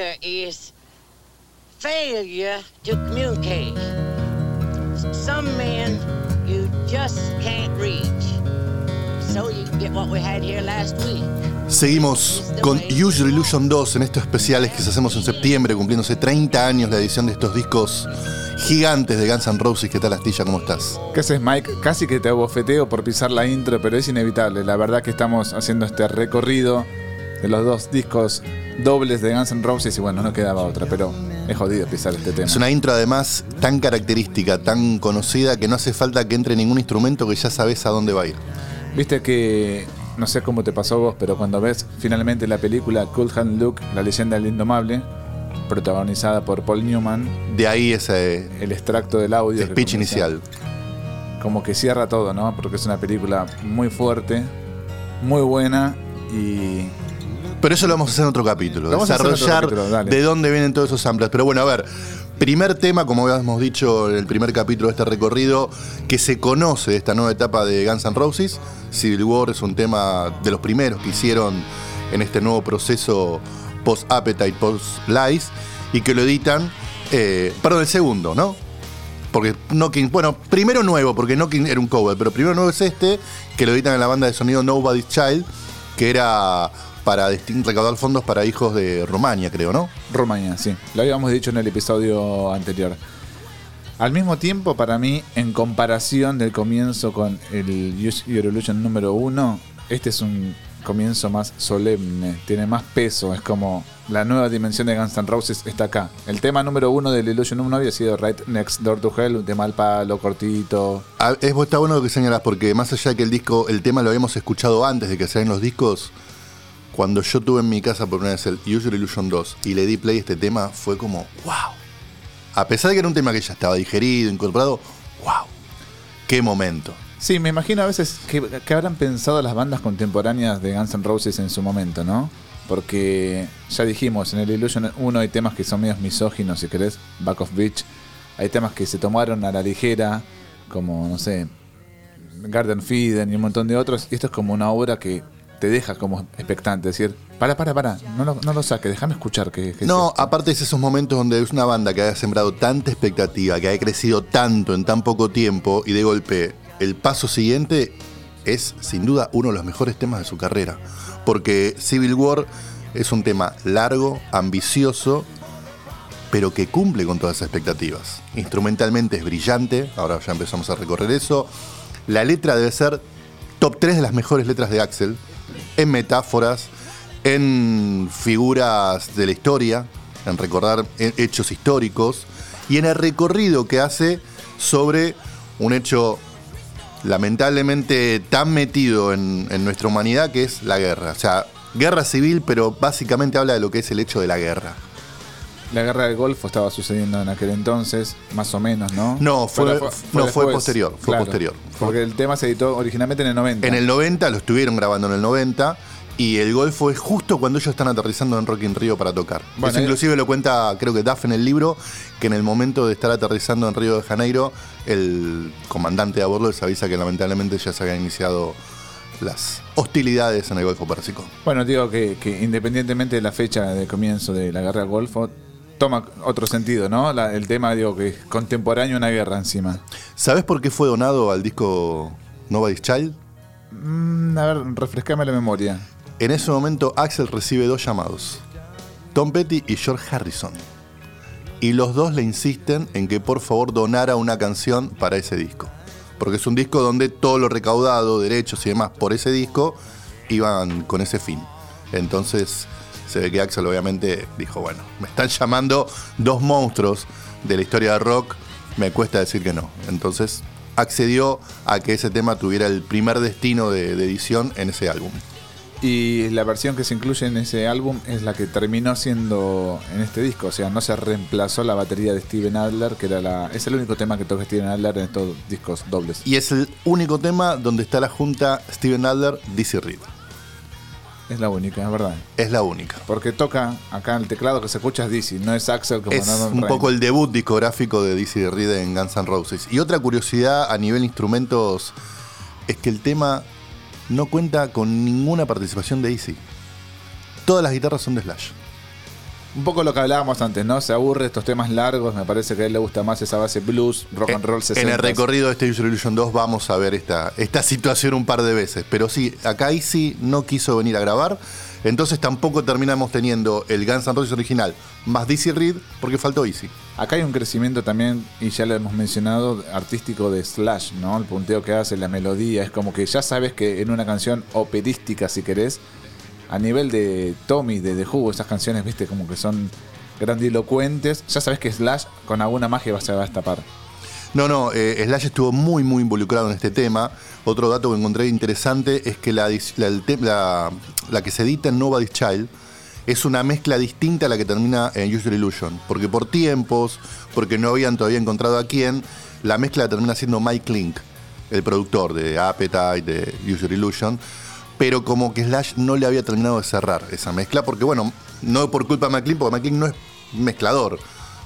Here is failure to communicate. Some men you just can't reach. So you get what we had here last week. Seguimos con Your Illusion 2 en estos especiales que hacemos en septiembre, cumpliéndose 30 años la edición de estos discos gigantes de Guns N' Roses. ¿Qué tal, Astilla? ¿Cómo estás? ¿Qué haces, Mike? Casi que te abofeteo por pisar la intro, pero es inevitable. La verdad que estamos haciendo este recorrido de los dos discos dobles de Guns N' Roses y bueno, no quedaba otra, pero es jodido pisar este tema. Es una intro además tan característica, tan conocida, que no hace falta que entre ningún instrumento que ya sabes a dónde va a ir. Viste que, no sé cómo te pasó vos, pero cuando ves finalmente la película Cool Hand Luke, la leyenda del indomable, protagonizada por Paul Newman, De ahí ese el extracto del audio. que speech inicial. Como que cierra todo, ¿no? Porque es una película muy fuerte, muy buena y Pero eso lo vamos a hacer en otro capítulo. Lo vamos a otro desarrollar capítulo, dale. de dónde vienen todos esos samples. Pero bueno, a ver. Primer tema, como habíamos dicho en el primer capítulo de este recorrido, que se conoce de esta nueva etapa de Guns N' Roses. Civil War es un tema de los primeros que hicieron en este nuevo proceso post-Appetite, post-Lies, y que lo editan, eh, perdón, el segundo, ¿no? Porque Knocking, bueno, primero nuevo, porque Knocking era un cover, pero primero nuevo es este, que lo editan en la banda de sonido Nobody's Child, que era para recaudar fondos para hijos de Rumania, creo, ¿no? Rumania, sí. Lo habíamos dicho en el episodio anterior. Al mismo tiempo, para mí, en comparación del comienzo con el Use Your Illusion número uno, este es un comienzo más solemne, tiene más peso, es como la nueva dimensión de Guns N' Roses está acá. El tema número uno del Illusion 1 había sido Right Next Door to Hell, un tema al palo, cortito. Ah, Es, está bueno lo que señalas, porque más allá de que el disco, el tema lo habíamos escuchado antes de que salieran los discos, cuando yo tuve en mi casa por primera vez el Your Illusion 2 y le di play a este tema, fue como, wow. A pesar de que era un tema que ya estaba digerido, incorporado, wow. Qué momento. Sí, me imagino a veces que, habrán pensado las bandas contemporáneas de Guns N' Roses en su momento, ¿no? Porque ya dijimos, en el Illusion 1 hay temas que son medios misóginos, si querés, Back of Beach. Hay temas que se tomaron a la ligera, como, no sé, Garden Feeden y un montón de otros. Y esto es como una obra que te deja como expectante, decir, para, para, para, no lo, no lo déjame escuchar que, que es No, esto". aparte es esos momentos donde es una banda que haya sembrado tanta expectativa, que haya crecido tanto en tan poco tiempo y de golpe el paso siguiente es sin duda uno de los mejores temas de su carrera. Porque Civil War es un tema largo, ambicioso, pero que cumple con todas esas expectativas. Instrumentalmente es brillante, ahora ya empezamos a recorrer eso. La letra debe ser top 3 de las mejores letras de Axel, en metáforas, en figuras de la historia, en recordar he- hechos históricos y en el recorrido que hace sobre un hecho lamentablemente tan metido en nuestra humanidad que es la guerra. O sea, guerra civil, pero básicamente habla de lo que es el hecho de la guerra. La guerra del Golfo estaba sucediendo en aquel entonces, más o menos, ¿no? No, fue- no, fue posterior, fue posterior. Porque el tema se editó originalmente en el 90. En el 90, lo estuvieron grabando en el 90, y el Golfo es justo cuando ellos están aterrizando en Rock in Río para tocar. Bueno, Eso eh- inclusive lo cuenta, creo que Duff en el libro, que en el momento de estar aterrizando en Río de Janeiro, el comandante de a bordo les avisa que lamentablemente ya se habían iniciado las hostilidades en el Golfo Pérsico. Bueno, digo que, que independientemente de la fecha de comienzo de la guerra del Golfo, toma otro sentido, ¿no? La- el tema, digo, que es contemporáneo una guerra encima. ¿Sabes por qué fue donado al disco Nobody's Child? Mm, a ver, refrescame la memoria. En ese momento Axel recibe dos llamados. Tom Petty y George Harrison. y los dos le insisten en que por favor donara una canción para ese disco. Porque es un disco donde todo lo recaudado, derechos y demás por ese disco iban con ese fin. Entonces se ve que Axel obviamente dijo, bueno, me están llamando dos monstruos de la historia de rock, me cuesta decir que no. Entonces accedió a que ese tema tuviera el primer destino de, de edición en ese álbum. Y la versión que se incluye en ese álbum es la que terminó siendo en este disco. O sea, no se reemplazó la batería de Steven Adler, que era la. Es el único tema que toca Steven Adler en estos discos dobles. Y es el único tema donde está la junta Steven Adler, Dizzy Reed. Es la única, es verdad. Es la única. Porque toca acá el teclado que se escucha es Dizzy, no es Axel como Es un poco el debut discográfico de Dizzy Reed en Guns N' Roses. Y otra curiosidad a nivel instrumentos es que el tema no cuenta con ninguna participación de Dizzy. Todas las guitarras son de Slash. Un poco lo que hablábamos antes, ¿no? Se aburre estos temas largos, me parece que a él le gusta más esa base blues, rock and roll 60. En el recorrido de este User Illusion 2 vamos a ver esta, esta situación un par de veces. Pero sí, acá Easy no quiso venir a grabar. Entonces tampoco terminamos teniendo el Guns N' Roses original más Dizzy Reed porque faltó Easy. Acá hay un crecimiento también, y ya lo hemos mencionado, artístico de Slash, ¿no? El punteo que hace, la melodía, es como que ya sabes que en una canción operística, si querés, a nivel de Tommy, de The Who, esas canciones, viste, como que son grandilocuentes, ya sabes que Slash con alguna magia se va a destapar. No, no, eh, Slash estuvo muy, muy involucrado en este tema. Otro dato que encontré interesante es que la, la, que se edita en Nobody's Child es una mezcla distinta a la que termina en User Illusion. Porque por tiempos, porque no habían todavía encontrado a quién, la mezcla termina siendo Mike Link, el productor de Appetite, de User Illusion. Pero como que Slash no le había terminado de cerrar esa mezcla, porque bueno, no por culpa de Link, porque Link no es mezclador,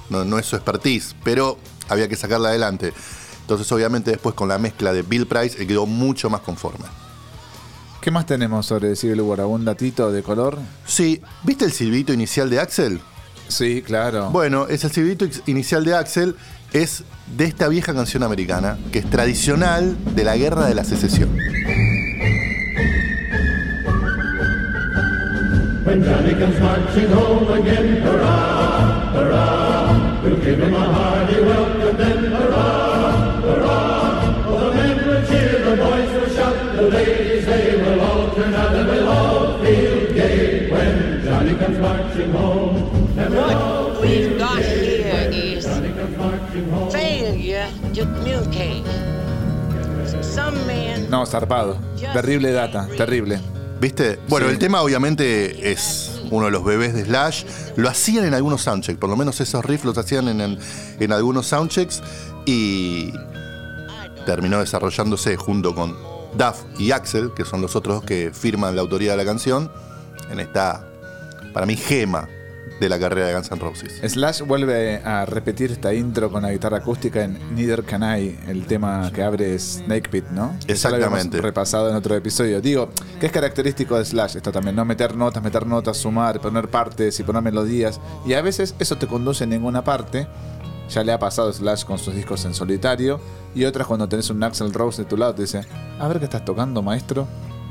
no, no es su expertise, pero había que sacarla adelante. Entonces, obviamente, después con la mezcla de Bill Price, él quedó mucho más conforme. ¿Qué más tenemos sobre Civil War? ¿Algún datito de color? Sí, ¿viste el silbito inicial de Axel? Sí, claro. Bueno, ese silbito ex- inicial de Axel es de esta vieja canción americana, que es tradicional de la guerra de la secesión. When Johnny comes marching home again, hurrah, hurrah, we'll give him a hearty welcome then, hurrah, hurrah. Oh, the men will cheer, the boys will shout, the ladies they will all turn out and we'll all feel gay when Johnny comes marching home. And all What we've got here is failure to communicate. Some men No, zarpado. Terrible data, terrible. ¿Viste? Bueno, Sí. el tema obviamente es uno de los bebés de Slash. Lo hacían en algunos soundchecks, por lo menos esos riffs los hacían en, en- en algunos soundchecks y terminó desarrollándose junto con Duff y Axel, que son los otros que firman la autoría de la canción, en esta, para mí, gema de la carrera de Guns N' Roses. Slash vuelve a repetir esta intro con la guitarra acústica en Neither Can I, el tema que abre Snake Pit, ¿no? Ya lo Exactamente. repasado en otro episodio. Digo, que es característico de Slash esto también, ¿no? Meter notas, meter notas, sumar, poner partes y poner melodías. Y a veces eso te conduce a ninguna parte. Ya le ha pasado a Slash con sus discos en solitario. Y otras cuando tenés un Axel Rose de tu lado te dice, a ver qué estás tocando, maestro.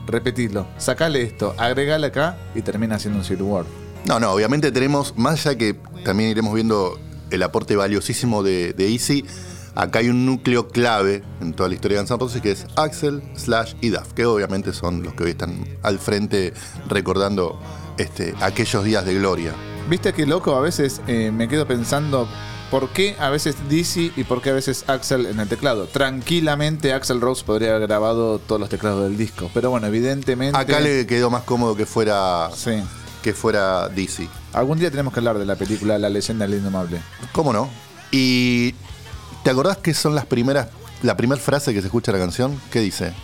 Repetilo, sacale esto, agregale acá y termina siendo un War. No, no, obviamente tenemos, más allá que también iremos viendo el aporte valiosísimo de, de Easy, acá hay un núcleo clave en toda la historia de Guns N' Roses que es Axel, Slash y Duff, que obviamente son los que hoy están al frente recordando este, aquellos días de gloria. Viste que loco, a veces eh, me quedo pensando por qué a veces Dizzy y por qué a veces Axel en el teclado. Tranquilamente Axel Rose podría haber grabado todos los teclados del disco, pero bueno, evidentemente. Acá le quedó más cómodo que fuera, Sí. Que fuera DC. Algún día tenemos que hablar de la película La leyenda del indomable. ¿Cómo no? Y ¿te acordás que son las primeras, la primera frase que se escucha en la canción? ¿Qué dice?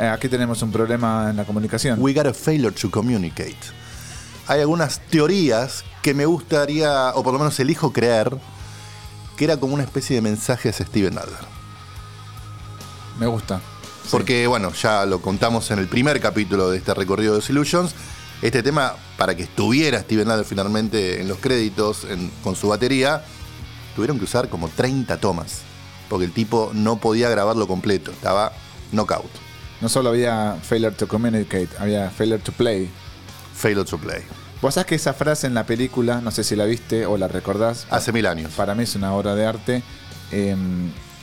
Eh, aquí tenemos un problema en la comunicación. We got a failure to communicate. Hay algunas teorías que me gustaría, o por lo menos elijo creer, que era como una especie de mensaje hacia Steven Adler. Me gusta. Porque, bueno, ya lo contamos en el primer capítulo de este recorrido de Illusions. Este tema, para que estuviera Steven Adler finalmente en los créditos en- con su batería, tuvieron que usar como 30 tomas. Porque el tipo no podía grabarlo completo, estaba knockout. No solo había failure to communicate, había failure to play. Failure to play. Vos sabés que esa frase en la película, no sé si la viste o la recordás. Hace mil años. Para mí es una obra de arte. Eh,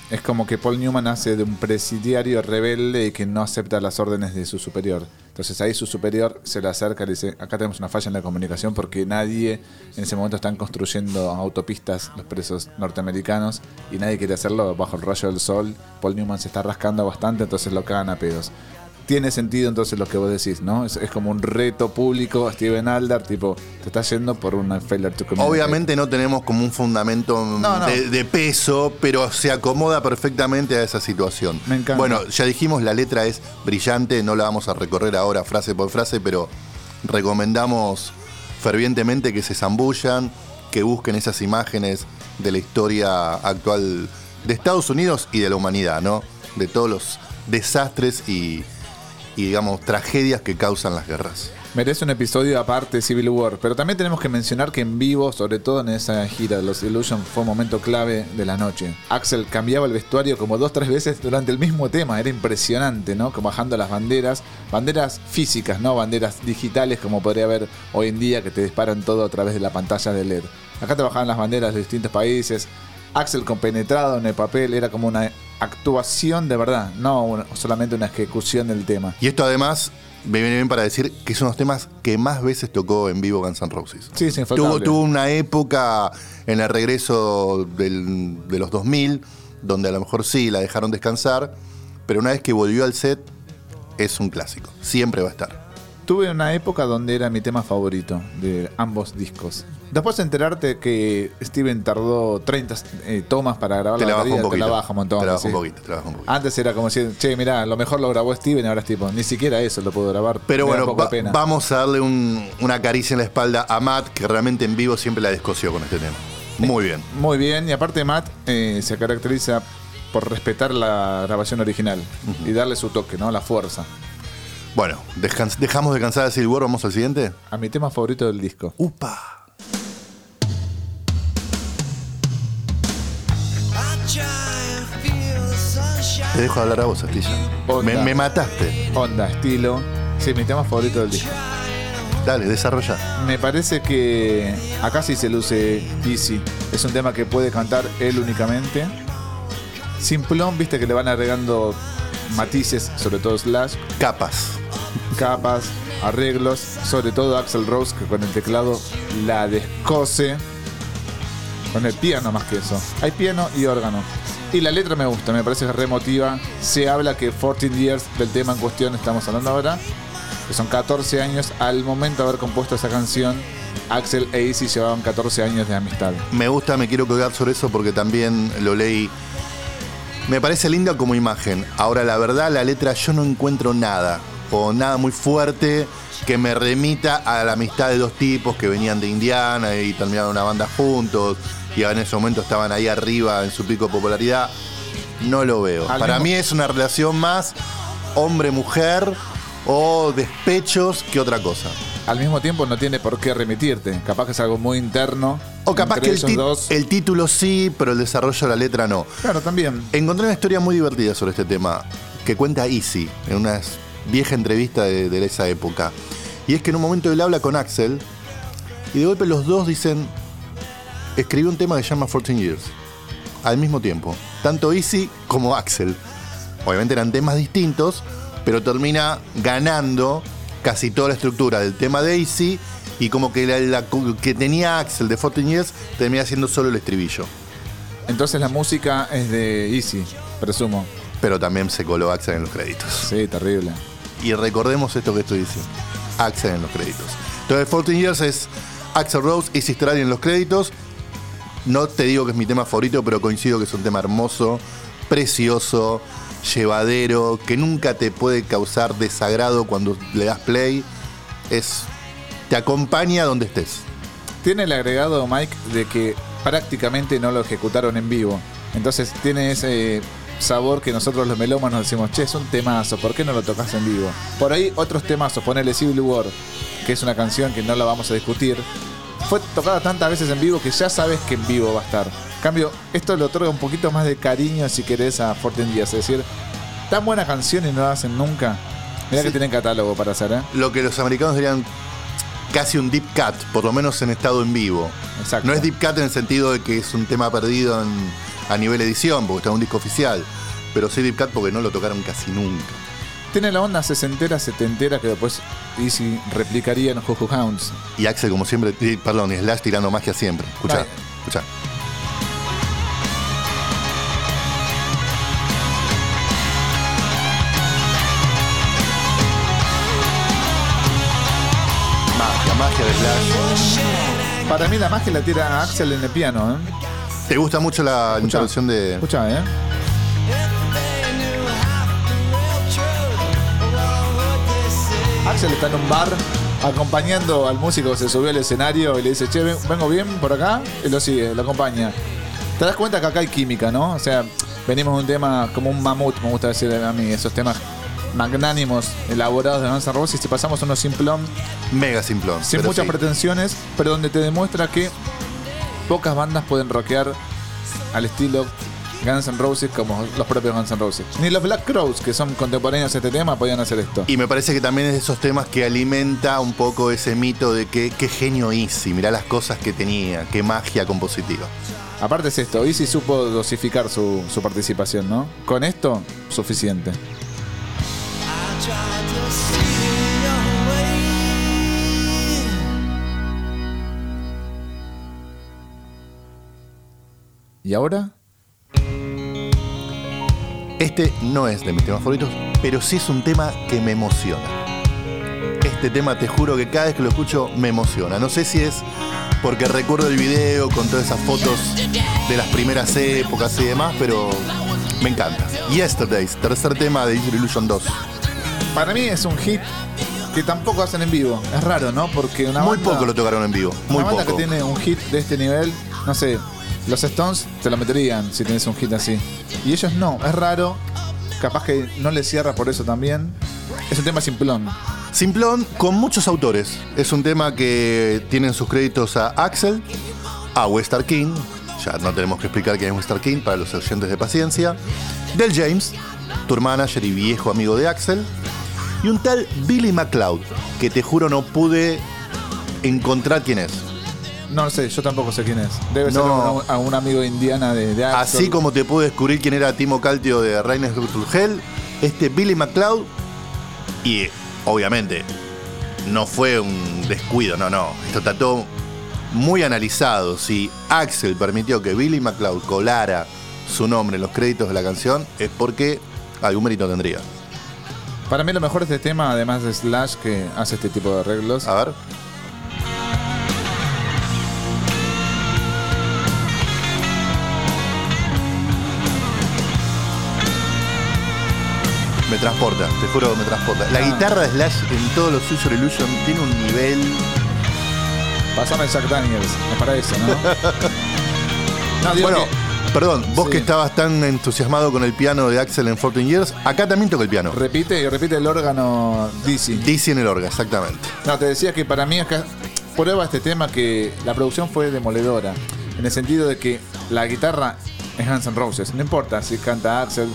es como que Paul Newman hace de un presidiario rebelde y que no acepta las órdenes de su superior. Entonces ahí su superior se le acerca y le dice, acá tenemos una falla en la comunicación porque nadie en ese momento están construyendo autopistas los presos norteamericanos y nadie quiere hacerlo bajo el rayo del sol. Paul Newman se está rascando bastante, entonces lo cagan a pedos. Tiene sentido entonces lo que vos decís, ¿no? Es, es como un reto público, Steven Aldar, tipo, te estás yendo por una failure to communicate. Obviamente no tenemos como un fundamento No, no. De, de peso, pero se acomoda perfectamente a esa situación. Me encanta. Bueno, ya dijimos, la letra es brillante, no la vamos a recorrer ahora frase por frase, pero recomendamos fervientemente que se zambullan, que busquen esas imágenes de la historia actual de Estados Unidos y de la humanidad, ¿no? De todos los desastres y, y digamos, tragedias que causan las guerras. Merece un episodio aparte Civil War, pero también tenemos que mencionar que en vivo, sobre todo en esa gira de los Illusion, fue un momento clave de la noche. Axel cambiaba el vestuario como dos tres veces durante el mismo tema, era impresionante, ¿no? Como bajando las banderas, banderas físicas, no banderas digitales como podría haber hoy en día que te disparan todo a través de la pantalla de LED. Acá te bajaban las banderas de distintos países. Axel compenetrado en el papel era como una actuación de verdad, no solamente una ejecución del tema. Y esto además me viene bien para decir que son los temas que más veces tocó en vivo Guns N' Roses. Sí, sí, Tuvo, tuvo una época en el regreso del- de los 2000 donde a lo mejor sí la dejaron descansar, pero una vez que volvió al set es un clásico. Siempre va a estar. Tuve una época donde era mi tema favorito de ambos discos. Después de enterarte que Steven tardó 30 eh, tomas para grabar Te la la baja un te poquito. la baja un montón. Te la baja sí. un poquito, te la baja un poquito. Antes era como decir, che, mirá, lo mejor lo grabó Steven, ahora es tipo, ni siquiera eso lo puedo grabar. Pero bueno, va- vamos a darle un- una caricia en la espalda a Matt, que realmente en vivo siempre la descoció con este tema. Muy bien. Muy bien, y aparte Matt eh, se caracteriza por respetar la grabación original y darle su toque, ¿no? La fuerza. Bueno, dejamos de cansar Civil War, vamos al siguiente. A mi tema favorito del disco. ¡Upa! Te dejo hablar a vos, Astilla. Me mataste. Onda, estilo. Sí, mi tema favorito del disco. Dale, desarrolla. Me parece que acá sí se luce Easy. Es un tema que puede cantar él únicamente. Simplón, viste que le van agregando matices, sobre todo Slash, Capas. capas, arreglos, sobre todo Axel Rose, que con el teclado la descose. Con el piano más que eso. Hay piano y órgano. Y la letra me gusta, me parece remotiva. Se habla que 14 years del tema en cuestión estamos hablando ahora, que son 14 años. Al momento de haber compuesto esa canción, Axel e Izzy llevaban 14 años de amistad. Me gusta, me quiero colgar sobre eso porque también lo leí. Me parece linda como imagen. Ahora, la verdad, la letra yo no encuentro nada. O nada muy fuerte que me remita a la amistad de dos tipos que venían de Indiana y terminaron una banda juntos. Y en ese momento estaban ahí arriba en su pico de popularidad. No lo veo. Al Para mismo- mí es una relación más hombre-mujer o despechos que otra cosa. Al mismo tiempo no tiene por qué remitirte. Capaz que es algo muy interno. O capaz que el, dos. el título sí, pero el desarrollo de la letra no. Claro, también. Encontré una historia muy divertida sobre este tema que cuenta Easy en una vieja entrevista de, de esa época. Y es que en un momento él habla con Axel y de golpe los dos dicen, escribí un tema que se llama 14 Years. Al mismo tiempo. Tanto Easy como Axel. Obviamente eran temas distintos, pero termina ganando casi toda la estructura del tema de Easy y como que la, la que tenía Axel de 14 Years termina siendo solo el estribillo. Entonces la música es de Easy, presumo. Pero también se coló Axel en los créditos. Sí, terrible. Y recordemos esto que estoy diciendo. Axel en los créditos. Entonces, 14 Years es Axel Rose y Sistrali en los créditos. No te digo que es mi tema favorito, pero coincido que es un tema hermoso, precioso, llevadero, que nunca te puede causar desagrado cuando le das play. Es. te acompaña donde estés. Tiene el agregado, Mike, de que prácticamente no lo ejecutaron en vivo. Entonces tiene ese sabor que nosotros los melómanos decimos, che, es un temazo, ¿por qué no lo tocas en vivo? Por ahí otros temazos, ponele Civil War, que es una canción que no la vamos a discutir, fue tocada tantas veces en vivo que ya sabes que en vivo va a estar. En cambio, esto le otorga un poquito más de cariño, si querés, a 14 Días. Es decir, tan buena canción y no la hacen nunca. Mirá Sí. que tienen catálogo para hacer, ¿eh? Lo que los americanos dirían casi un deep cut, por lo menos en estado en vivo. Exacto. No es deep cut en el sentido de que es un tema perdido en- a nivel edición, porque está en un disco oficial. Pero sí deep cut porque no lo tocaron casi nunca. Tiene la onda sesentera, setentera que después Easy replicaría en Juju Hounds. Y Axel, como siempre, y- perdón, y Slash tirando magia siempre. Escucha, escucha. Magia, magia de Slash. Para mí la magia la tira Axel en el piano, ¿eh? ¿Te gusta mucho la Escuchá. introducción de. Escucha, ¿eh? Axel está en un bar acompañando al músico que se subió al escenario y le dice, che, ven- vengo bien por acá, y lo sigue, lo acompaña. Te das cuenta que acá hay química, ¿no? O sea, venimos de un tema como un mamut, me gusta decir a mí, esos temas magnánimos, elaborados de Guns N' y pasamos unos simplón Mega simplón. sin muchas sí. pretensiones, pero donde te demuestra que pocas bandas pueden rockear al estilo Guns N' Roses como los propios Guns N' Roses. Ni los Black Crowes, que son contemporáneos a este tema, podían hacer esto. Y me parece que también es de esos temas que alimenta un poco ese mito de que qué genio Easy, mirá las cosas que tenía, qué magia compositiva. Aparte es esto, Easy supo dosificar su, su participación, ¿no? Con esto, suficiente. ¿Y ahora? Este no es de mis temas favoritos, pero sí es un tema que me emociona. Este tema te juro que cada vez que lo escucho me emociona. No sé si es porque recuerdo el video con todas esas fotos de las primeras épocas y demás, pero me encanta. Yesterdays, tercer tema de Easy Illusion 2. Para mí es un hit que tampoco hacen en vivo. Es raro, ¿no? Porque una Muy banda- poco lo tocaron en vivo, muy una banda poco. que tiene un hit de este nivel, no sé, los Stones te lo meterían si tenés un hit así. Y ellos no, es raro. Capaz que no les cierra por eso también. Es un tema simplón. Simplón con muchos autores. Es un tema que tienen sus créditos a Axel, a Westar King, ya no tenemos que explicar quién es Westar King para los oyentes de paciencia, Del James, tour manager y viejo amigo de Axel, y un tal Billy McLeod, que te juro no pude encontrar quién es. No sé, yo tampoco sé quién es. Debe ser No. un, a un amigo de Indiana de, de. Así como te pude descubrir quién era Timo Caltio de Raines Hell, este Billy McLeod, y obviamente no fue un descuido, no, no. Esto está todo muy analizado. Si Axel permitió que Billy McLeod colara su nombre en los créditos de la canción, es porque algún mérito tendría. Para mí lo mejor de este tema, además de Slash, que hace este tipo de arreglos. A ver. Me transporta, te juro que me transporta. La Ah. guitarra de Slash en todos los User Illusion tiene un nivel. Pasame Jack Daniels, es para eso, ¿no? no, digo Bueno, que perdón, vos Sí. que estabas tan entusiasmado con el piano de Axel en 14 Years, acá también toca el piano. repite y repite el órgano Dizzy. Dizzy en el orga, exactamente. No, te decía que para mí acá prueba este tema que la producción fue demoledora. En el sentido de que la guitarra es Guns N' Roses. No importa si canta Axel,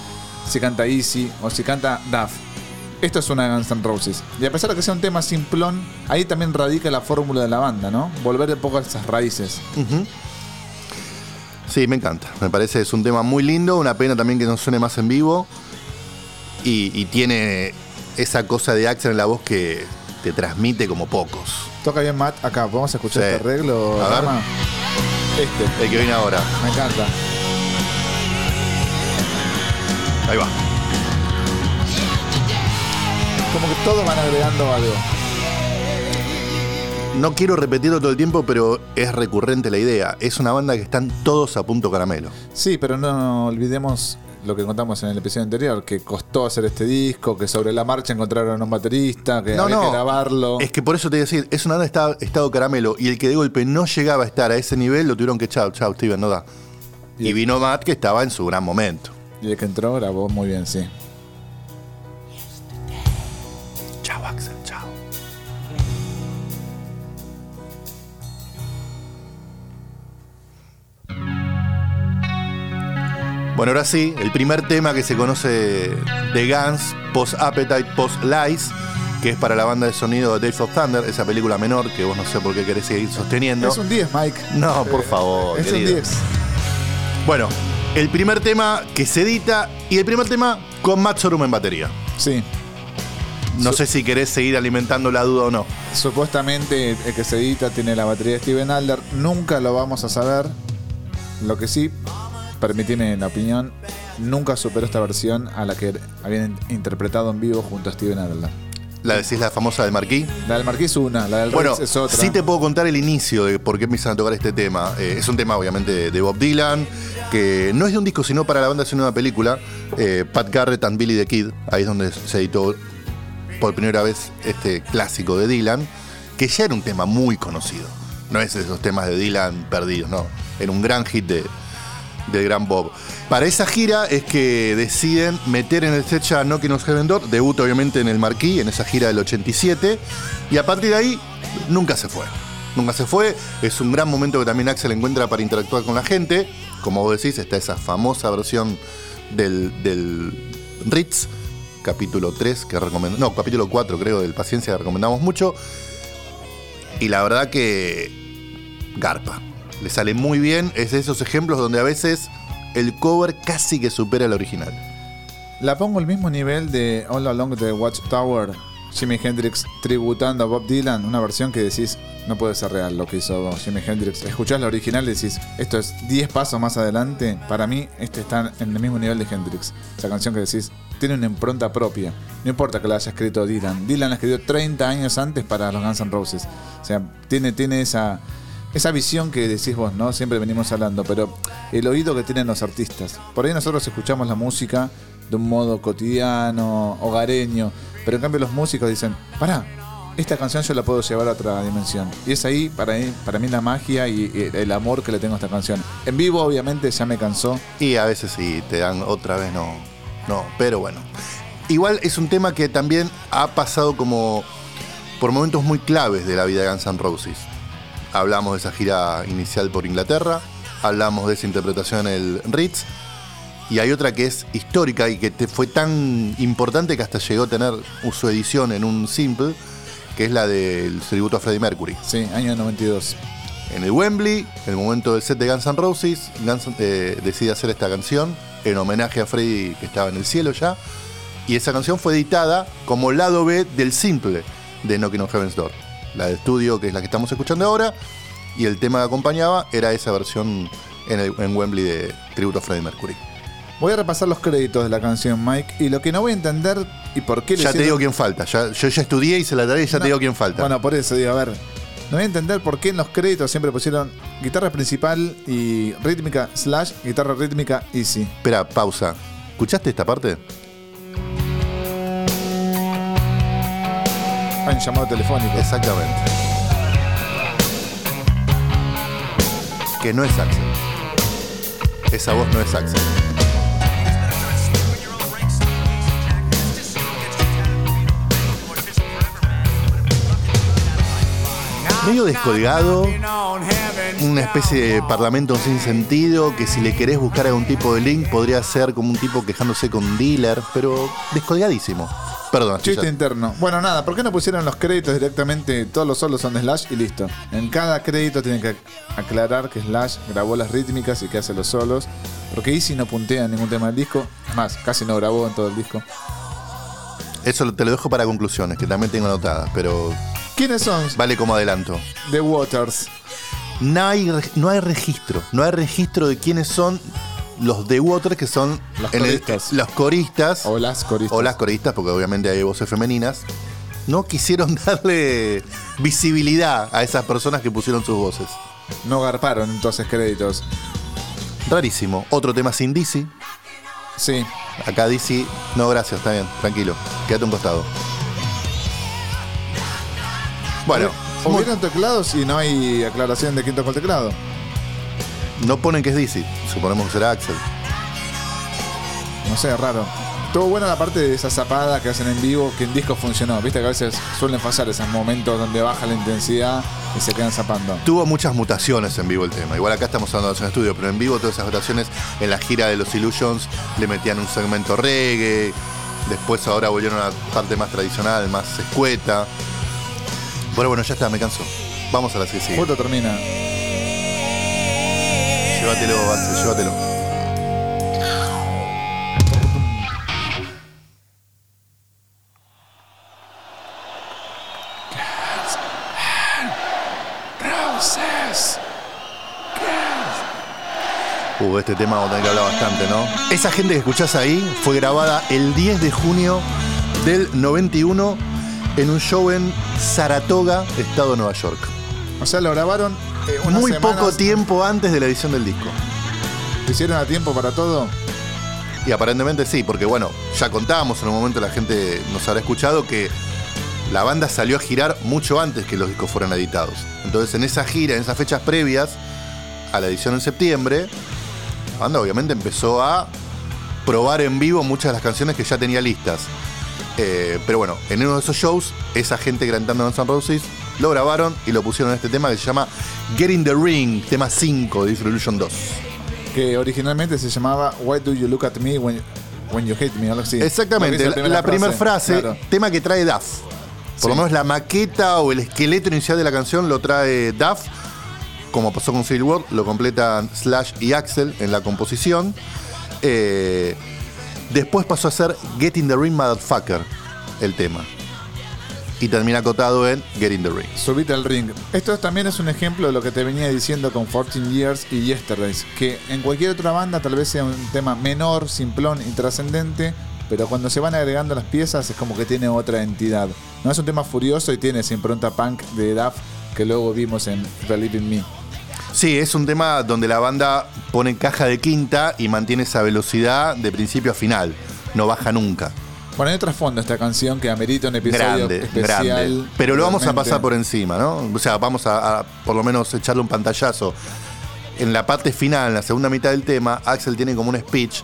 si canta Easy o si canta Duff. Esto es una Guns N' Roses. Y a pesar de que sea un tema simplón, ahí también radica la fórmula de la banda, ¿no? Volver un poco a esas raíces. Sí, me encanta. Me parece es un tema muy lindo. Una pena también que no suene más en vivo. Y, y tiene esa cosa de Axel en la voz que te transmite como pocos. Toca bien Matt acá. ¿Vamos a escuchar Sí. este arreglo? A ver. Este, El que viene ahora. me encanta. Ahí va. Como que todos van agregando algo. No quiero repetirlo todo el tiempo, pero es recurrente la idea. Es una banda que están todos a punto caramelo. Sí, pero no olvidemos lo que contamos en el episodio anterior, que costó hacer este disco, que sobre la marcha encontraron a un baterista, que había que grabarlo. Es que por eso te iba a decir, es una banda estado, estado caramelo y el que de golpe no llegaba a estar a ese nivel lo tuvieron que chao, chao, Steven, no da. Y, Y- vino Matt que estaba en su gran momento. Y el que entró grabó muy bien, sí. Chao, Axel, chao. Bueno, ahora sí, el primer tema que se conoce de Guns, post Appetite, post Lies, que es para la banda de sonido de Days of Thunder, esa película menor que vos no sé por qué querés seguir sosteniendo. Es un 10, Mike. No, por favor, Es un querido. 10. Bueno, el primer tema que se edita y el primer tema con Matt Sorum en batería. Sí. No sé si querés seguir alimentando la duda o no. Supuestamente el que se edita tiene la batería de Steven Adler. Nunca lo vamos a saber. Lo que sí, permitime la opinión, nunca superó esta versión a la que habían interpretado en vivo junto a Steven Adler. La decís la famosa del Marquis. La del Marqués es una, la del Bueno, Rex es otra. sí te puedo contar el inicio de por qué empiezan a tocar este tema. Eh, es un tema, obviamente, de- de Bob Dylan, que no es de un disco, sino para la banda de una película. eh, Pat Garrett and Billy the Kid. Ahí es donde se editó por primera vez este clásico de Dylan, que ya era un tema muy conocido. No es esos temas de Dylan perdidos, no. Era un gran hit de, del gran Bob. Para esa gira es que deciden meter en el set ya Knocking on Heaven Door, obviamente en el Marquis, en esa gira del 87, y a partir de ahí nunca se fue. Nunca se fue, es un gran momento que también Axel encuentra para interactuar con la gente. Como vos decís, está esa famosa versión del, del Ritz, capítulo 3, que recomendamos, no, capítulo 4 creo, del Paciencia, que recomendamos mucho. Y la verdad que garpa. Le sale muy bien. Es de esos ejemplos donde a veces el cover casi que supera el original. La pongo al mismo nivel de All Along the Watchtower, Jimi Hendrix tributando a Bob Dylan, una versión que decís, no puede ser real lo que hizo Jimi Hendrix. Escuchás la original y decís, esto es 10 pasos más adelante. Para mí, este está en el mismo nivel de Hendrix. Esa canción que decís, tiene una impronta propia. No importa que la haya escrito Dylan. Dylan la escribió 30 años antes para los Guns N' Roses. O sea, tiene, tiene esa, esa visión que decís vos, ¿no? Siempre venimos hablando, pero el oído que tienen los artistas. Por ahí nosotros escuchamos la música de un modo cotidiano, hogareño, pero en cambio los músicos dicen, pará, esta canción yo la puedo llevar a otra dimensión. Y es ahí para mí, para mí la magia y el amor que le tengo a esta canción. En vivo obviamente ya me cansó. Y a veces sí, te dan otra vez no. No, pero bueno. Igual es un tema que también ha pasado como por momentos muy claves de la vida de Guns N' Roses. Hablamos de esa gira inicial por Inglaterra, hablamos de esa interpretación en el Ritz, y hay otra que es histórica y que te fue tan importante que hasta llegó a tener su edición en un simple, que es la del tributo a Freddie Mercury. Sí, año 92. En el Wembley, en el momento del set de Guns N' Roses, Guns eh, decide hacer esta canción en homenaje a Freddie que estaba en el cielo ya. Y esa canción fue editada como lado B del simple de Knocking on Heaven's Door. La de estudio, que es la que estamos escuchando ahora. Y el tema que acompañaba era esa versión en, el- en Wembley de tributo a Freddie Mercury. Voy a repasar los créditos de la canción, Mike, y lo que no voy a entender y por qué le Ya te digo quién falta. Ya- yo ya estudié y se la daré y ya No, te digo quién falta. Bueno, por eso digo, a ver. No voy a entender por qué en los créditos siempre pusieron guitarra principal y rítmica slash guitarra rítmica easy. Espera, pausa. ¿Escuchaste esta parte? Hay un llamado telefónico. Exactamente. Que no es Axel. Esa voz no es Axel. Medio descolgado, una especie de parlamento sin sentido, que si le querés buscar algún tipo de link podría ser como un tipo quejándose con dealer, pero descolgadísimo. Perdón, Chiste ya- interno. Bueno, nada, ¿por qué no pusieron los créditos directamente? Todos los solos son de Slash y listo. En cada crédito tienen que aclarar que Slash grabó las rítmicas y que hace los solos. Porque Easy no puntea en ningún tema del disco. Es más, casi no grabó en todo el disco. Eso te lo dejo para conclusiones, que también tengo anotadas, pero ¿Quiénes son? vale como adelanto. The Waters. No hay, no hay registro, no hay registro de quiénes son los The Water, que son Los el- coristas. los coristas O las coristas. o las coristas, porque obviamente hay voces femeninas. No quisieron darle visibilidad a esas personas que pusieron sus voces. No garparon entonces créditos. Rarísimo. Otro tema sin Dizzy. Sí. Acá Dizzy, no, gracias, está bien, tranquilo. Quédate un costado. Bueno, Hubieron teclados y no hay aclaración de quién tocó el teclado. no ponen que es Dizzy. Suponemos que será Axel. No sé, raro. Estuvo buena la parte de esa zapada que hacen en vivo, que en disco funcionó. Viste que a veces suelen pasar esos momentos donde baja la intensidad y se quedan zapando. Tuvo muchas mutaciones en vivo el tema. Igual acá estamos hablando de en estudio, pero en vivo todas esas mutaciones en la gira de los Illusions le metían un segmento reggae. Después ahora volvieron a la parte más tradicional, más escueta. Pero bueno, ya está, me canso. Vamos a la que sigue. Justo termina. Llévatelo, Axel, llévatelo. Uh, este tema vamos a tener que hablar bastante, ¿no? Esa gente que escuchás ahí fue grabada el 10 de junio del 91 en un show en Saratoga, estado de Nueva York. O sea, lo grabaron eh, unas Muy semanas, poco tiempo antes de la edición del disco. ¿Lo hicieron a tiempo para todo? Y aparentemente sí, porque bueno, ya contábamos en un momento, la gente nos habrá escuchado que la banda salió a girar mucho antes que los discos fueran editados. Entonces en esa gira, en esas fechas previas a la edición en septiembre, la banda obviamente empezó a probar en vivo muchas de las canciones que ya tenía listas. Eh, pero bueno, en uno de esos shows, esa gente cantando Guns N' Roses lo grabaron y lo pusieron en este tema que se llama Get in the Ring, tema 5 de Disillusion 2. Que originalmente se llamaba Why do you look at me when, when you hate me? Algo así. Exactamente, la, primera frase, Claro. tema que trae Duff. Por lo menos la maqueta o el esqueleto inicial de la canción lo trae Duff. Como pasó con Civil War, lo completan Slash y Axel en la composición. Eh, después pasó a ser Get in the Ring Motherfucker, el tema. Y termina acotado en Get in the Ring. Subite al ring. Esto también es un ejemplo de lo que te venía diciendo con 14 Years y Yesterdays. Que en cualquier otra banda tal vez sea un tema menor, simplón y trascendente. Pero cuando se van agregando las piezas es como que tiene otra entidad. No es un tema furioso y tiene esa impronta punk de Duff que luego vimos en Believe in Me. Sí, es un tema donde la banda pone caja de quinta y mantiene esa velocidad de principio a final. No baja nunca. Bueno, hay trasfondo esta canción que amerita un episodio grande, especial. grande. Pero lo vamos a pasar por encima, ¿no? O sea, vamos a, a por lo menos echarle un pantallazo. En la parte final, en la segunda mitad del tema, Axel tiene como un speech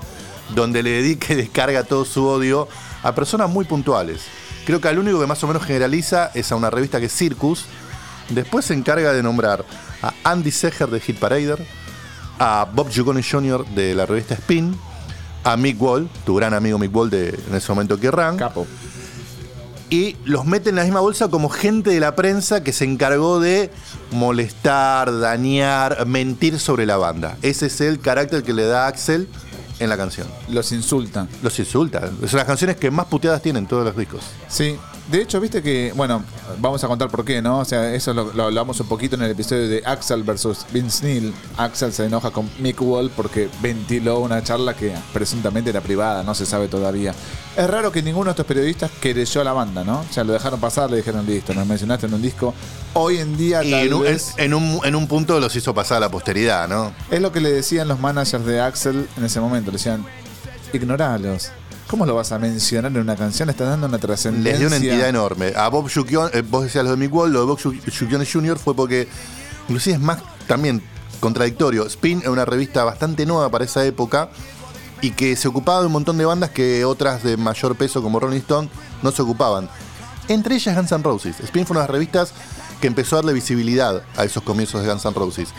donde le dedica y descarga todo su odio a personas muy puntuales. Creo que al único que más o menos generaliza es a una revista que es Circus. Después se encarga de nombrar a Andy Seger de Hit Parader, a Bob Giugoni Jr. de la revista Spin, a Mick Wall, tu gran amigo Mick Wall de en ese momento Kerrang! Capo. y los mete en la misma bolsa como gente de la prensa que se encargó de molestar, dañar, mentir sobre la banda. Ese es el carácter que le da Axel en la canción. Los insultan. Los insulta. Son las canciones que más puteadas tienen todos los discos. Sí, de hecho, viste que, bueno, vamos a contar por qué, ¿no? O sea, eso lo, lo hablamos un poquito en el episodio de Axel versus Vince Neil. Axel se enoja con Mick Wall porque ventiló una charla que presuntamente era privada, no se sabe todavía. Es raro que ninguno de estos periodistas querelló a la banda, ¿no? O sea, lo dejaron pasar, le dijeron, listo, nos mencionaste en un disco. Hoy en día, Y en un, vez, en un- en un punto los hizo pasar a la posteridad, ¿no? es lo que le decían los managers de Axel en ese momento. Le decían, ignoralos. ¿Cómo lo vas a mencionar en una canción? Estás dando una trascendencia. Les dio una entidad enorme. A Bob Shukion, eh, vos decías lo de Mick Wall, lo de Bob Shukion Jr. fue porque, inclusive es más también contradictorio. Spin era una revista bastante nueva para esa época y que se ocupaba de un montón de bandas que otras de mayor peso como Rolling Stone no se ocupaban. Entre ellas Guns N' Roses. Spin fue una de las revistas que empezó a darle visibilidad a esos comienzos de Guns N' Roses.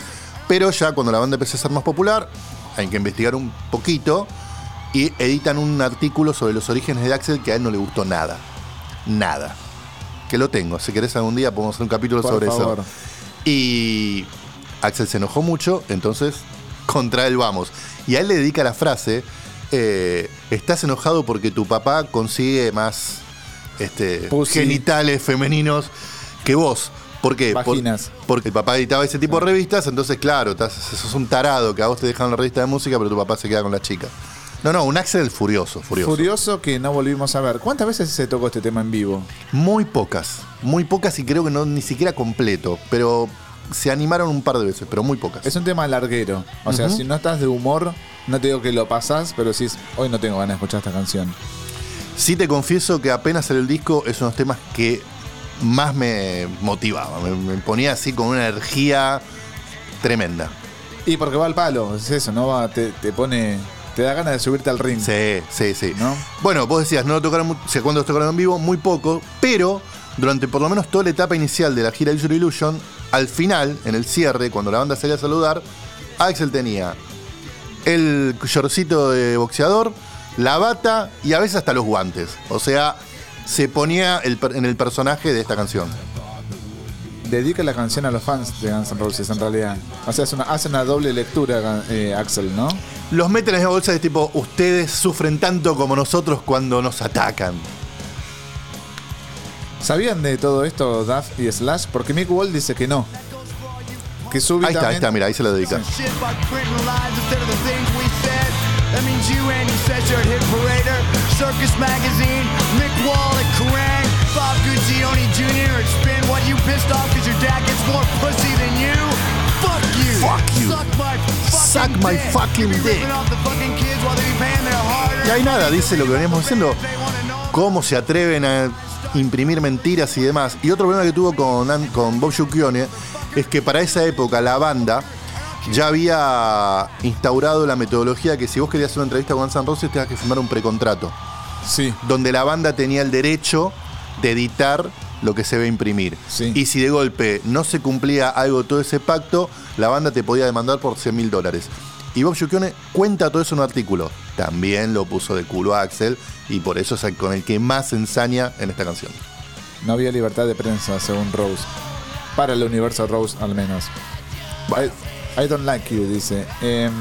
Pero ya cuando la banda empezó a ser más popular, hay que investigar un poquito y editan un artículo sobre los orígenes de Axel que a él no le gustó nada. Nada. Que lo tengo. Si querés algún día podemos hacer un capítulo Por sobre favor. eso. Y Axel se enojó mucho, entonces contra él vamos. Y a él le dedica la frase, eh, estás enojado porque tu papá consigue más este, Pussy. genitales femeninos que vos. ¿Por qué? Por- porque el papá editaba ese tipo de revistas, entonces claro, estás, sos un tarado que a vos te dejan la revista de música, pero tu papá se queda con la chica. No, no, un Axel furioso, furioso. Furioso que no volvimos a ver. ¿Cuántas veces se tocó este tema en vivo? Muy pocas, muy pocas y creo que no ni siquiera completo, pero se animaron un par de veces, pero muy pocas. Es un tema larguero. O sea, si no estás de humor, no te digo que lo pasás, pero sí, hoy no tengo ganas de escuchar esta canción. Sí te confieso que apenas salió el disco es uno de los temas que más me motivaba, me, me ponía así con una energía tremenda. Y porque va al palo, es eso, ¿no? Va, te, te pone. Te da ganas de subirte al ring. Sí, sí, sí. ¿No? Bueno, vos decías, no lo tocaron, o sea, cuando los tocaron en vivo, muy poco, pero durante por lo menos toda la etapa inicial de la gira User Illusion, al final, en el cierre, cuando la banda salía a saludar, Axel tenía el shortcito de boxeador, la bata y a veces hasta los guantes. O sea, se ponía el en el personaje de esta canción. Dedica la canción a los fans de Guns N' Roses en realidad. O sea, una- hace una doble lectura eh, Axel, ¿no? Los mete en esa bolsa de tipo, ustedes sufren tanto como nosotros cuando nos atacan. ¿Sabían de todo esto Duff y Slash? Porque Mick Wall dice que no. Que Ahí súbitamente... está, ahí está, mira, ahí se lo dedica. Circus Magazine, Mick Wall at Kerrang, Bob Guccione Jr. at Spin. You pissed off because your dad gets more pussy than you? Fuck you. Fuck you. Suck my fucking Suck my dick. fucking Be dick. ripping off the fucking kids while they be paying their hard Y ahí nada, dice lo que veníamos diciendo. Cómo se atreven a imprimir mentiras y demás. Y otro problema que tuvo con Bob Giucchione es que para esa época la banda ya había instaurado la metodología que si vos querías hacer una entrevista con Guns N' Roses tenías que firmar un precontrato. Sí. donde la banda tenía el derecho de editar lo que se ve imprimir. Sí. Y si de golpe no se cumplía algo todo ese pacto, la banda te podía demandar por 100 mil dólares. Y Bob Giucchione cuenta todo eso en un artículo. También lo puso de culo a Axel y por eso es el con el que más ensaña en esta canción. No había libertad de prensa, según Rose. Para el universo Rose, al menos. I, I don't like you, dice. Em,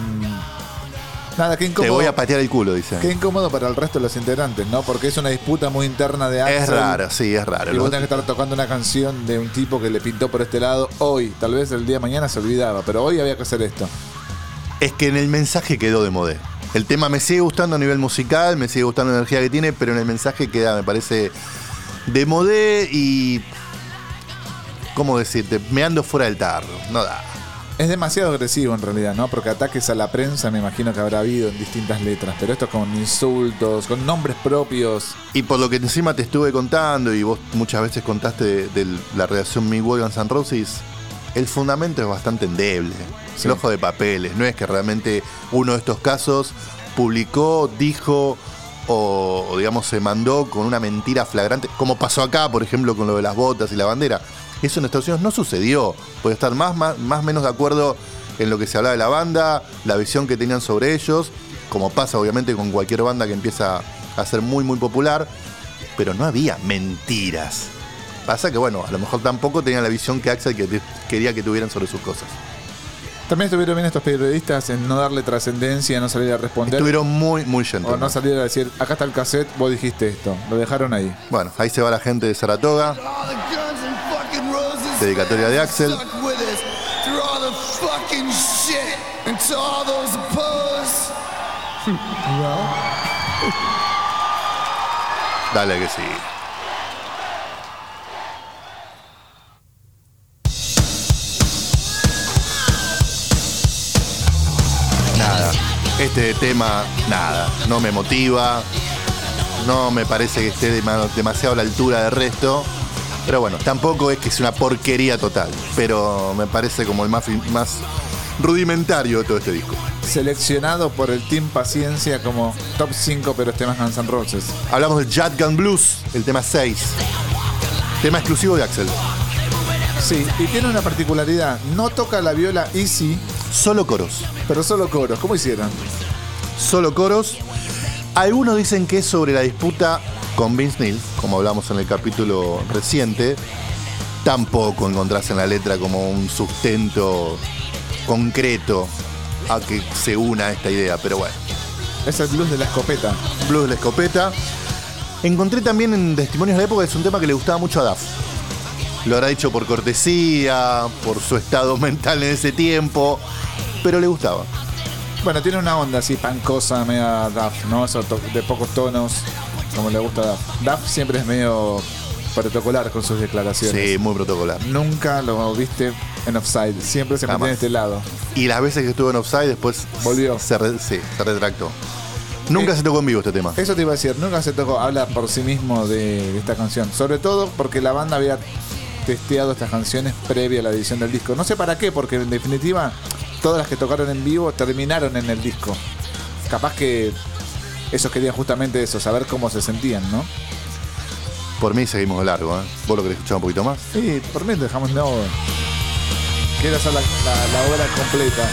nada, qué Te incómodo. voy a patear el culo, dice. Qué incómodo para el resto de los integrantes, ¿no? Porque es una disputa muy interna de Axel. Es raro, sí, es raro. Y vos tenés que estar tocando una canción de un tipo que le pintó por este lado hoy. Tal vez el día de mañana se olvidaba, pero hoy había que hacer esto. Es que en el mensaje quedó de modé. El tema me sigue gustando a nivel musical, me sigue gustando la energía que tiene, pero en el mensaje queda, me parece, de modé y. ¿Cómo decirte? Me ando fuera del tarro. No da. Es demasiado agresivo en realidad, ¿no? Porque ataques a la prensa me imagino que habrá habido en distintas letras, pero esto con insultos, con nombres propios. Y por lo que encima te estuve contando, y vos muchas veces contaste de, de la relación Mi Guns N' Roses, el fundamento es bastante endeble. Sí. El ojo de papeles. No es que realmente uno de estos casos publicó, dijo o, o, digamos se mandó con una mentira flagrante, como pasó acá, por ejemplo, con lo de las botas y la bandera. Eso en Estados Unidos no sucedió. Puede estar más, más, más menos de acuerdo en lo que se hablaba de la banda, la visión que tenían sobre ellos, como pasa obviamente con cualquier banda que empieza a ser muy, muy popular, pero no había mentiras. Pasa que, bueno, a lo mejor tampoco tenían la visión que Axel que- quería que tuvieran sobre sus cosas. También estuvieron bien estos periodistas en no darle trascendencia, no salir a responder. Estuvieron muy, muy o gentlemen. no salir a decir, acá está el cassette, vos dijiste esto. Lo dejaron ahí. Bueno, ahí se va la gente de Saratoga. all the guns and fucking roses. Dedicatoria de Axel. Stuck with us through all the fucking shit. And to all those opposed. Dale que sí. Nada. Este tema, nada. No me motiva. No me parece que esté dema- demasiado a la altura del resto. Pero bueno, tampoco es que sea una porquería total. Pero me parece como el más, más rudimentario de todo este disco. Seleccionado por el Team Paciencia como top 5, pero más Guns N' Roses. Hablamos del Gun Blues, el tema 6. Tema exclusivo de Axel. Sí, y tiene una particularidad. No toca la viola easy, Solo coros. pero solo coros. ¿Cómo hicieron? solo coros. Algunos dicen que es sobre la disputa con Vince Neil, como hablamos en el capítulo reciente. Tampoco encontrás en la letra como un sustento concreto a que se una esta idea, pero bueno. Es el blues de la escopeta. Blues de la escopeta. Encontré también en testimonios de la época es un tema que le gustaba mucho a Duff. Lo habrá dicho por cortesía, por su estado mental en ese tiempo, pero le gustaba. Bueno, tiene una onda así pancosa, media Duff, ¿no? Eso de pocos tonos, como le gusta a Duff. Duff siempre es medio protocolar con sus declaraciones. Sí, muy protocolar. Nunca lo viste en offside, siempre se mantiene este lado. Y las veces que estuvo en offside después Volvió. Se, re- sí, se retractó. Nunca Eh, se tocó en vivo este tema. Eso te iba a decir, nunca se tocó, habla por sí mismo de, de esta canción. Sobre todo porque la banda había testeado estas canciones previa a la edición del disco. No sé para qué, porque en definitiva todas las que tocaron en vivo terminaron en el disco. Capaz que esos querían justamente eso, saber cómo se sentían, ¿no? Por mí seguimos de largo, ¿eh? ¿Vos lo querés escuchar un poquito más? Sí, por mí dejamos no. Quiero hacer la, la- la obra completa.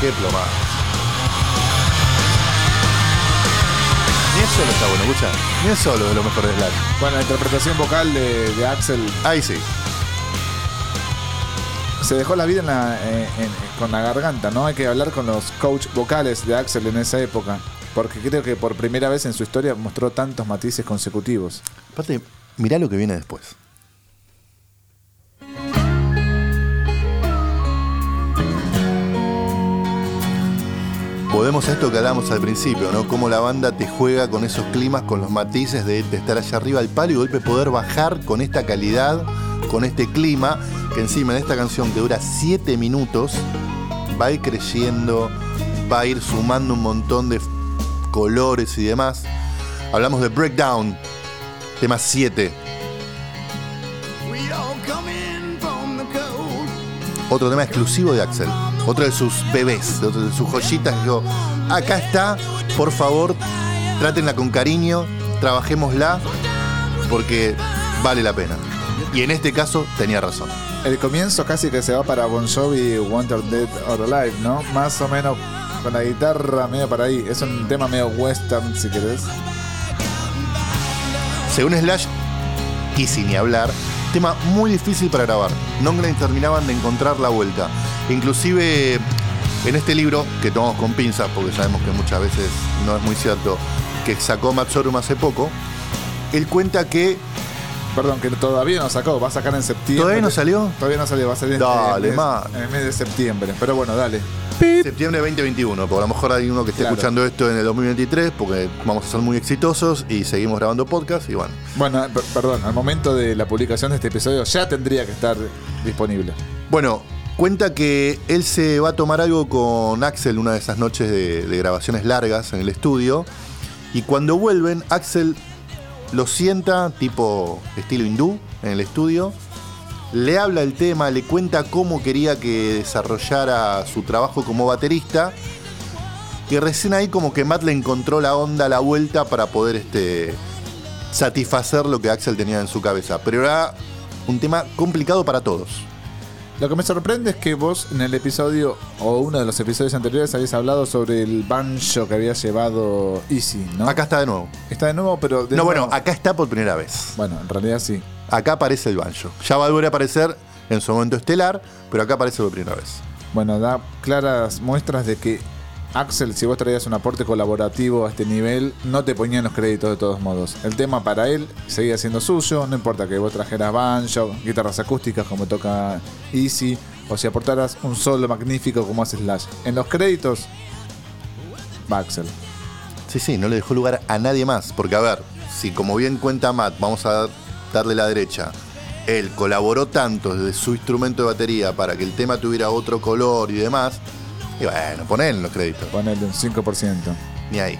Qué plomada. solo está bueno, escucha. Ni el solo de lo mejor de Slash. Bueno, la interpretación vocal de, de Axel Ahí sí. se dejó la vida en la- en- en- con la garganta, ¿no? Hay que hablar con los coach vocales de Axel en esa época. Porque creo que por primera vez en su historia mostró tantos matices consecutivos. Aparte, mirá lo que viene después. Volvemos a esto que hablábamos al principio, ¿no? Cómo la banda te juega con esos climas, con los matices de, estar allá arriba al palo y golpe poder bajar con esta calidad, con este clima, que encima en esta canción que dura 7 minutos, va a ir creciendo, va a ir sumando un montón de colores y demás. Hablamos de Breakdown, tema 7. We all come in from the cold. Otro tema exclusivo de Axel. Otro de sus bebés, de, otro de sus joyitas. Dijo, acá está, por favor, trátenla con cariño, trabajémosla, porque vale la pena. Y en este caso tenía razón. El comienzo casi que se va para Bon Jovi, Wanted Dead or Alive, ¿no? Más o menos con la guitarra medio para ahí. Es un tema medio western, si querés. Según Slash, y sin ni hablar, tema muy difícil para grabar. No le terminaban de encontrar la vuelta. Inclusive en este libro, que tomamos con pinzas, porque sabemos que muchas veces no es muy cierto, que sacó Matt Sorum hace poco, él cuenta que Perdón, que todavía no sacó, va a sacar en septiembre. ¿Todavía no salió? Todavía no salió, va a salir en- Dale, en, el mes- man. en el mes de septiembre. Pero bueno, dale. septiembre de 2021, porque a lo mejor hay uno que esté Claro. escuchando esto en el 2023, porque vamos a ser muy exitosos y seguimos grabando podcast y bueno. Bueno, per- perdón, al momento de la publicación de este episodio ya tendría que estar disponible. Bueno, cuenta que él se va a tomar algo con Axel una de esas noches de, de grabaciones largas en el estudio. Y cuando vuelven, Axel lo sienta, tipo estilo hindú, en el estudio. Le habla el tema, le cuenta cómo quería que desarrollara su trabajo como baterista. Y recién ahí como que Matt le encontró la onda, la vuelta para poder este, satisfacer lo que Axel tenía en su cabeza. Pero era un tema complicado para todos. Lo que me sorprende es que vos en el episodio, o uno de los episodios anteriores, habías hablado sobre el banjo que había llevado Easy, ¿no? Acá está de nuevo. Está de nuevo, pero. de no, nuevo- bueno, acá está por primera vez. Bueno, en realidad sí. Acá aparece el banjo. Ya va a volver a aparecer en su momento estelar, pero acá aparece por primera vez. Bueno, da claras muestras de que Axel, si vos traías un aporte colaborativo a este nivel, no te ponían los créditos de todos modos. El tema para él seguía siendo suyo, no importa que vos trajeras banjo, guitarras acústicas como toca Easy, o si aportaras un solo magnífico como hace Slash. En los créditos, va Axel. Sí, sí, no le dejó lugar a nadie más. Porque, a ver, si como bien cuenta Matt, vamos a darle la derecha, él colaboró tanto desde su instrumento de batería para que el tema tuviera otro color y demás, y bueno, ponele en los créditos. Ponele un 5%. Ni ahí.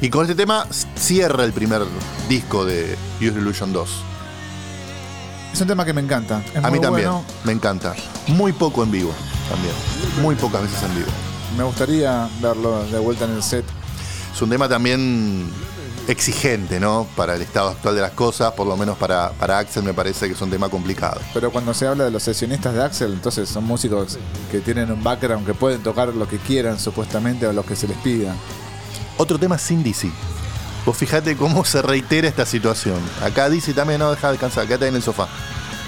Y con este tema cierra el primer disco de Use Illusion 2. Es un tema que me encanta. Es A mí también, bueno. me encanta. Muy poco en vivo, también. Muy pocas veces en vivo. Me gustaría verlo de vuelta en el set. Es un tema también exigente, ¿no? Para el estado actual de las cosas, por lo menos para, para Axel me parece que es un tema complicado. Pero cuando se habla de los sesionistas de Axel, entonces son músicos que tienen un background, que pueden tocar lo que quieran supuestamente o lo que se les pida. Otro tema sin DC. Vos fijate cómo se reitera esta situación. Acá DC también no deja descansar, quédate en el sofá.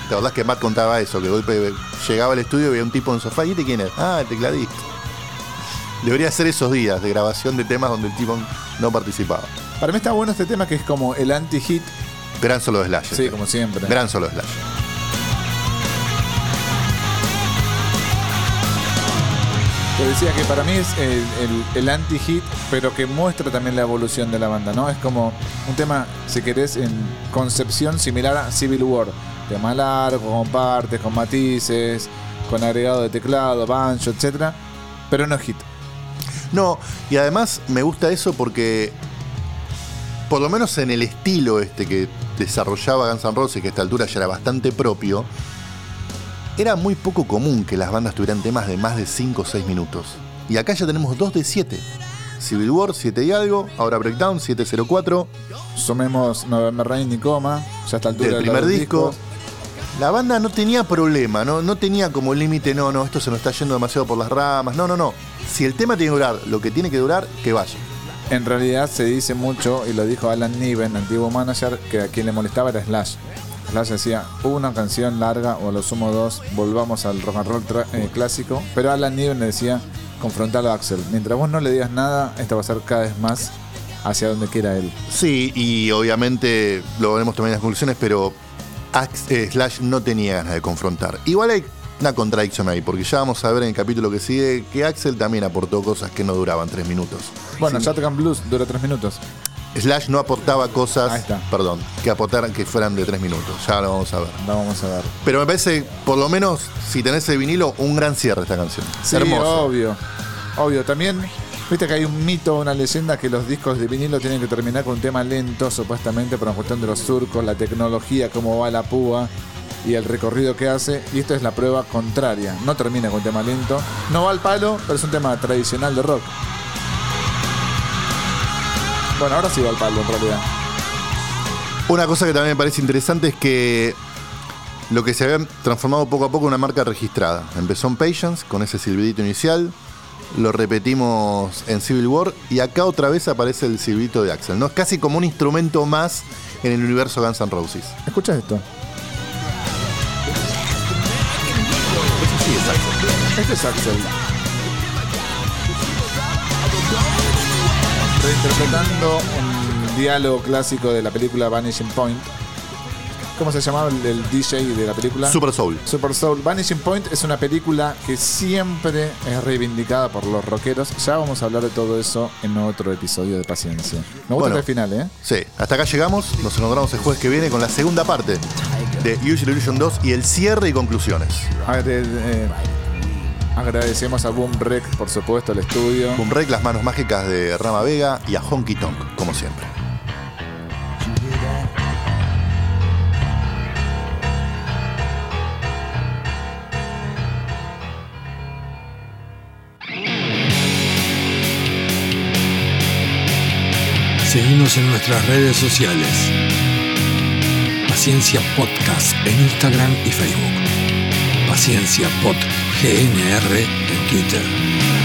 La verdad es que Matt contaba eso, que de golpe llegaba al estudio y veía un tipo en el sofá. ¿Y este quién es? Ah, el tecladista. Debería ser esos días de grabación de temas donde el tipo no participaba. Para mí está bueno este tema que es como el anti-hit. Gran solo de Slash. Sí, este. como siempre. Gran solo de Slash. Te decía que para mí es el, el- el anti-hit, pero que muestra también la evolución de la banda, ¿no? Es como un tema, si querés, en concepción similar a Civil War. Tema largo, con partes, con matices, con agregado de teclado, banjo, etcétera, pero no hit. No, y además me gusta eso porque, por lo menos en el estilo este que desarrollaba Guns N' Roses, que a esta altura ya era bastante propio, era muy poco común que las bandas tuvieran temas de más de 5 o 6 minutos. Y acá ya tenemos dos de 7. Civil War, 7 y algo, ahora Breakdown, 704, Sumemos November Rain y Coma, ya a esta altura del de primer disco. discos. La banda no tenía problema, no, no tenía como límite, no, no, esto se nos está yendo demasiado por las ramas. No, no, no. Si el tema tiene que durar lo que tiene que durar, que vaya. En realidad se dice mucho, y lo dijo Alan Niven, antiguo manager, que a quien le molestaba era Slash. Slash decía, una canción larga o lo sumo dos, volvamos al rock and roll eh, clásico. Pero Alan Niven le decía, confrontalo a Axel. Mientras vos no le digas nada, esto va a ser cada vez más hacia donde quiera él. Sí, y obviamente lo veremos también en las conclusiones, pero Ax- eh, Slash no tenía ganas de confrontar. Igual hay una contradicción ahí, porque ya vamos a ver en el capítulo que sigue que Axel también aportó cosas que no duraban tres minutos. Bueno, Shotgun Blues dura tres minutos. Slash no aportaba Ahí cosas, está. perdón, que aportaran que fueran de tres minutos. Ya lo vamos a ver. No vamos a ver. Pero me parece, por lo menos, si tenés el vinilo, un gran cierre esta canción. Sí, Hermoso. obvio. Obvio. También, viste que hay un mito, una leyenda que los discos de vinilo tienen que terminar con un tema lento, supuestamente, por una cuestión de los surcos, la tecnología, cómo va la púa y el recorrido que hace. Y esto es la prueba contraria. No termina con un tema lento. No va al palo, pero es un tema tradicional de rock. Bueno, ahora sí va al palo en realidad. Una cosa que también me parece interesante es que lo que se había transformado poco a poco en una marca registrada. Empezó en Patience con ese silbidito inicial, lo repetimos en Civil War y acá otra vez aparece el silbito de Axel. ¿no? Es casi como un instrumento más en el universo Guns N' Roses. ¿Escuchas esto? Este es Axel. Reinterpretando un diálogo clásico de la película Vanishing Point. ¿Cómo se llamaba el, el DJ de la película? Super Soul. Super Soul. Vanishing Point es una película que siempre es reivindicada por los rockeros. Ya vamos a hablar de todo eso en otro episodio de Paciencia. Me gusta Bueno. el final, ¿eh? Sí, hasta acá llegamos. Nos encontramos el jueves que viene con la segunda parte de Usual Illusion 2 y el cierre y conclusiones. A ver, eh, eh, agradecemos a Boom Rec, por supuesto, al estudio. Boom Rec, las manos mágicas de Rama Vega y a Honky Tonk, como siempre. Seguimos en nuestras redes sociales. Paciencia Podcast en Instagram y Facebook. Paciencia Pod GNR en Twitter.